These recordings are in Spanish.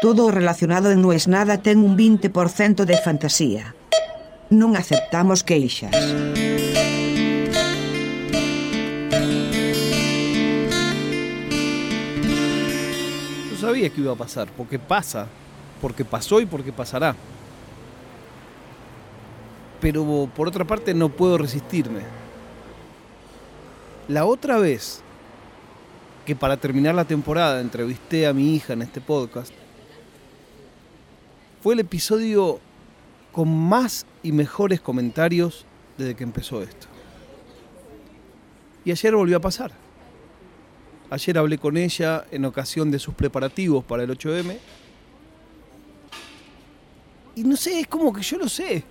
Todo relacionado No es nada ten un 20% de fantasía. Non aceptamos queixas. Yo sabía que iba a pasar, porque pasa, porque pasó y porque pasará. Pero por otra parte no puedo resistirme. La otra vez que para terminar la temporada entrevisté a mi hija en este podcast, fue el episodio con más y mejores comentarios desde que empezó esto. Y ayer volvió a pasar. Ayer hablé con ella en ocasión de sus preparativos para el 8M. Y no sé, es como que yo lo sé.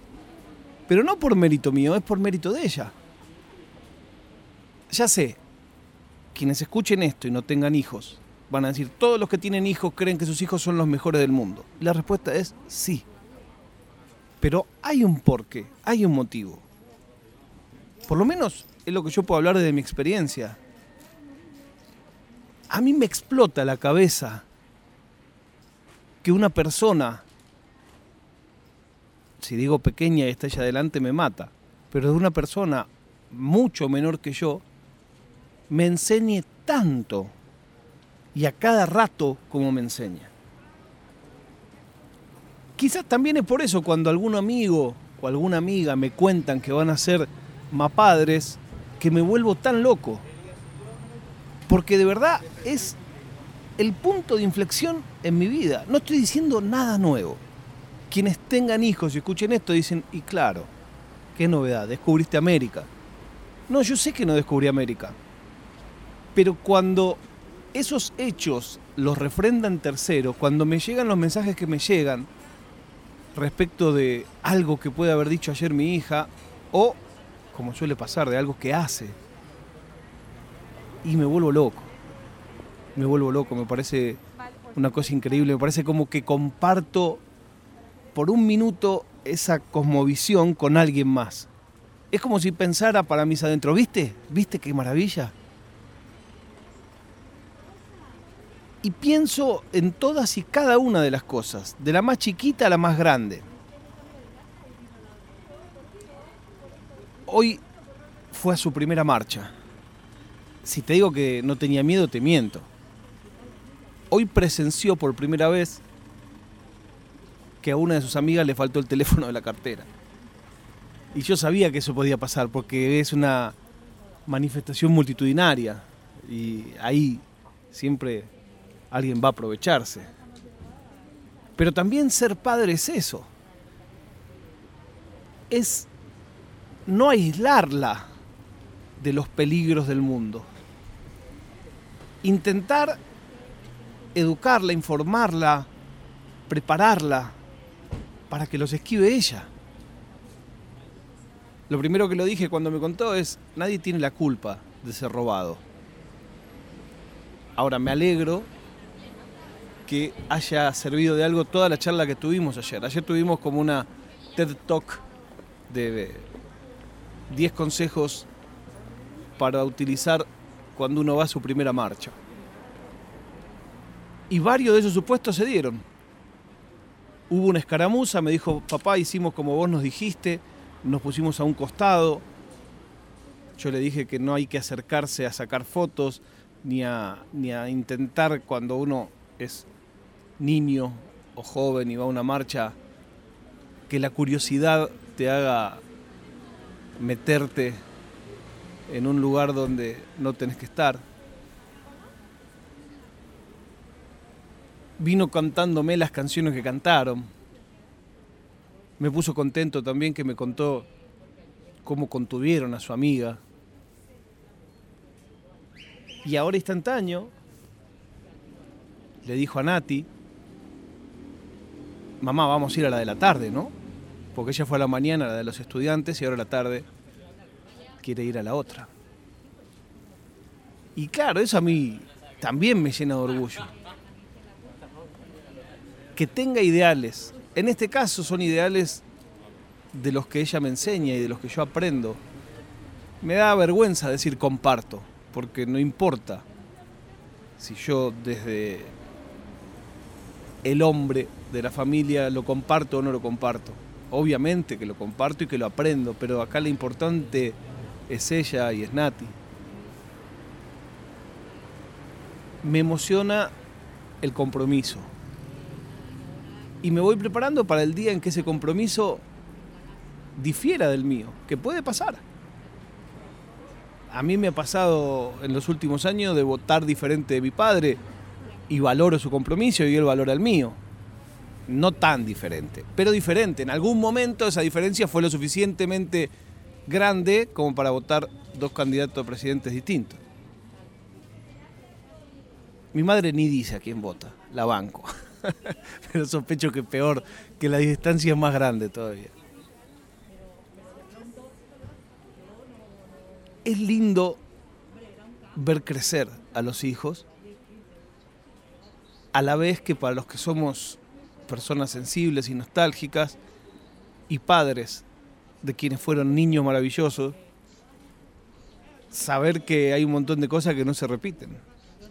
Pero no por mérito mío, es por mérito de ella. Ya sé, quienes escuchen esto y no tengan hijos, van a decir, todos los que tienen hijos creen que sus hijos son los mejores del mundo. La respuesta es sí. Pero hay un porqué, hay un motivo. Por lo menos es lo que yo puedo hablar desde mi experiencia a mí me explota la cabeza que una persona, si digo pequeña y está allá adelante, me mata, pero de una persona mucho menor que yo, me enseñe tanto y a cada rato como me enseña. Quizás también es por eso cuando algún amigo o alguna amiga me cuentan que van a ser mapadres, que me vuelvo tan loco porque de verdad es el punto de inflexión en mi vida. No estoy diciendo nada nuevo. Quienes tengan hijos y escuchen esto dicen, y claro, qué novedad, descubriste América. No, yo sé que no descubrí América. Pero cuando esos hechos los refrendan terceros, cuando me llegan los mensajes que me llegan respecto de algo que puede haber dicho ayer mi hija, o, como suele pasar, de algo que hace, y me vuelvo loco. Me vuelvo loco, me parece una cosa increíble, me parece como que comparto por un minuto esa cosmovisión con alguien más. Es como si pensara para mis adentro, ¿viste? ¿Viste qué maravilla? Y pienso en todas y cada una de las cosas, de la más chiquita a la más grande. Hoy fue a su primera marcha. Si te digo que no tenía miedo, te miento. Hoy presenció por primera vez que a una de sus amigas le faltó el teléfono de la cartera. Y yo sabía que eso podía pasar porque es una manifestación multitudinaria y ahí siempre alguien va a aprovecharse. Pero también ser padre es eso. Es no aislarla de los peligros del mundo intentar educarla, informarla, prepararla para que los esquive ella. Lo primero que lo dije cuando me contó es, nadie tiene la culpa de ser robado. Ahora me alegro que haya servido de algo toda la charla que tuvimos ayer. Ayer tuvimos como una TED Talk de 10 consejos para utilizar cuando uno va a su primera marcha. Y varios de esos supuestos se dieron. Hubo una escaramuza, me dijo, papá, hicimos como vos nos dijiste, nos pusimos a un costado. Yo le dije que no hay que acercarse a sacar fotos, ni a, ni a intentar cuando uno es niño o joven y va a una marcha, que la curiosidad te haga meterte en un lugar donde no tenés que estar. Vino cantándome las canciones que cantaron. Me puso contento también que me contó cómo contuvieron a su amiga. Y ahora instantáneo le dijo a Nati, mamá, vamos a ir a la de la tarde, ¿no? Porque ella fue a la mañana, la de los estudiantes, y ahora a la tarde quiere ir a la otra. Y claro, eso a mí también me llena de orgullo. Que tenga ideales. En este caso son ideales de los que ella me enseña y de los que yo aprendo. Me da vergüenza decir comparto, porque no importa si yo desde el hombre de la familia, lo comparto o no lo comparto. Obviamente que lo comparto y que lo aprendo, pero acá lo importante es ella y es Nati. Me emociona el compromiso. Y me voy preparando para el día en que ese compromiso difiera del mío, que puede pasar. A mí me ha pasado en los últimos años de votar diferente de mi padre y valoro su compromiso y él valora el mío. No tan diferente, pero diferente. En algún momento esa diferencia fue lo suficientemente grande como para votar dos candidatos a presidentes distintos. Mi madre ni dice a quién vota, la banco. pero sospecho que peor, que la distancia es más grande todavía. Es lindo ver crecer a los hijos, a la vez que para los que somos personas sensibles y nostálgicas y padres de quienes fueron niños maravillosos, saber que hay un montón de cosas que no se repiten,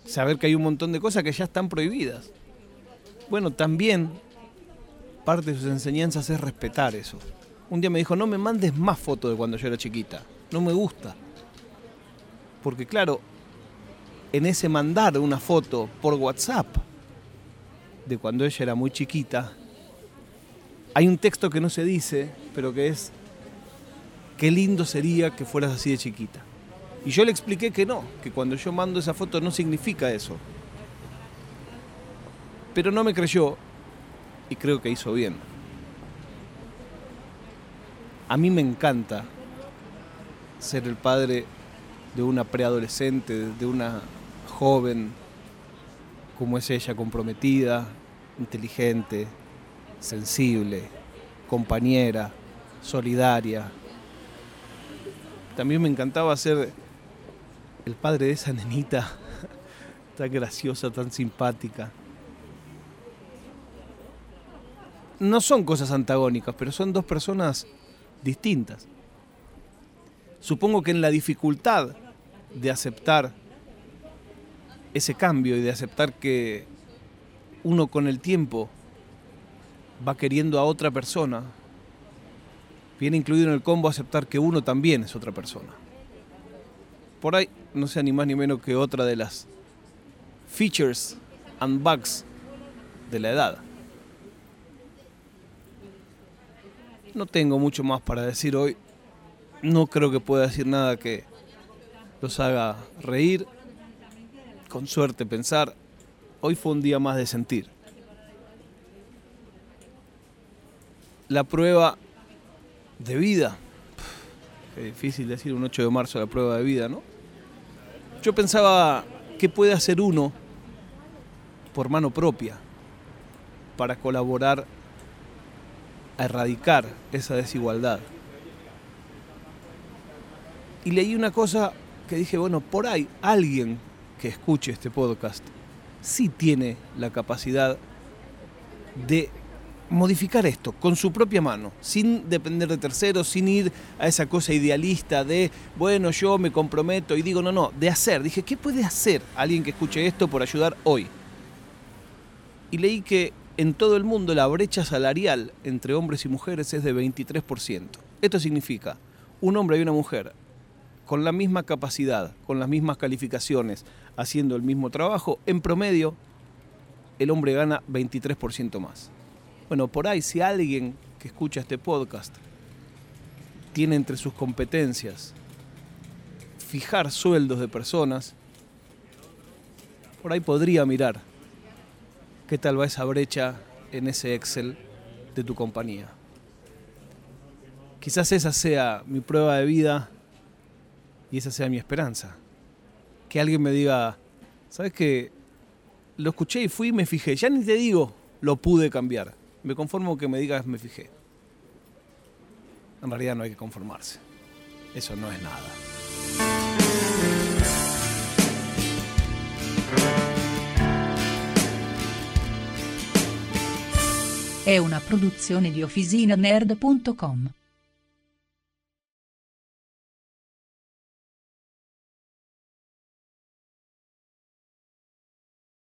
saber que hay un montón de cosas que ya están prohibidas. Bueno, también parte de sus enseñanzas es respetar eso. Un día me dijo, no me mandes más fotos de cuando yo era chiquita, no me gusta. Porque claro, en ese mandar una foto por WhatsApp de cuando ella era muy chiquita, hay un texto que no se dice, pero que es qué lindo sería que fueras así de chiquita. Y yo le expliqué que no, que cuando yo mando esa foto no significa eso. Pero no me creyó y creo que hizo bien. A mí me encanta ser el padre de una preadolescente, de una joven como es ella, comprometida, inteligente, sensible, compañera, solidaria, también me encantaba ser el padre de esa nenita tan graciosa, tan simpática. No son cosas antagónicas, pero son dos personas distintas. Supongo que en la dificultad de aceptar ese cambio y de aceptar que uno con el tiempo va queriendo a otra persona, Viene incluido en el combo aceptar que uno también es otra persona. Por ahí no sea ni más ni menos que otra de las features and bugs de la edad. No tengo mucho más para decir hoy. No creo que pueda decir nada que los haga reír, con suerte pensar. Hoy fue un día más de sentir. La prueba de vida. Qué difícil decir un 8 de marzo la prueba de vida, ¿no? Yo pensaba, ¿qué puede hacer uno por mano propia para colaborar a erradicar esa desigualdad? Y leí una cosa que dije, bueno, por ahí alguien que escuche este podcast sí tiene la capacidad de modificar esto con su propia mano, sin depender de terceros, sin ir a esa cosa idealista de, bueno, yo me comprometo y digo, no, no, de hacer. Dije, ¿qué puede hacer alguien que escuche esto por ayudar hoy? Y leí que en todo el mundo la brecha salarial entre hombres y mujeres es de 23%. Esto significa un hombre y una mujer con la misma capacidad, con las mismas calificaciones, haciendo el mismo trabajo, en promedio el hombre gana 23% más. Bueno, por ahí si alguien que escucha este podcast tiene entre sus competencias fijar sueldos de personas, por ahí podría mirar qué tal va esa brecha en ese Excel de tu compañía. Quizás esa sea mi prueba de vida y esa sea mi esperanza. Que alguien me diga, ¿sabes qué? Lo escuché y fui y me fijé. Ya ni te digo, lo pude cambiar me conformo que me digas me fijé. En realidad no hay que conformarse. Eso no es nada. È una produzione di OfficinaNerd.com.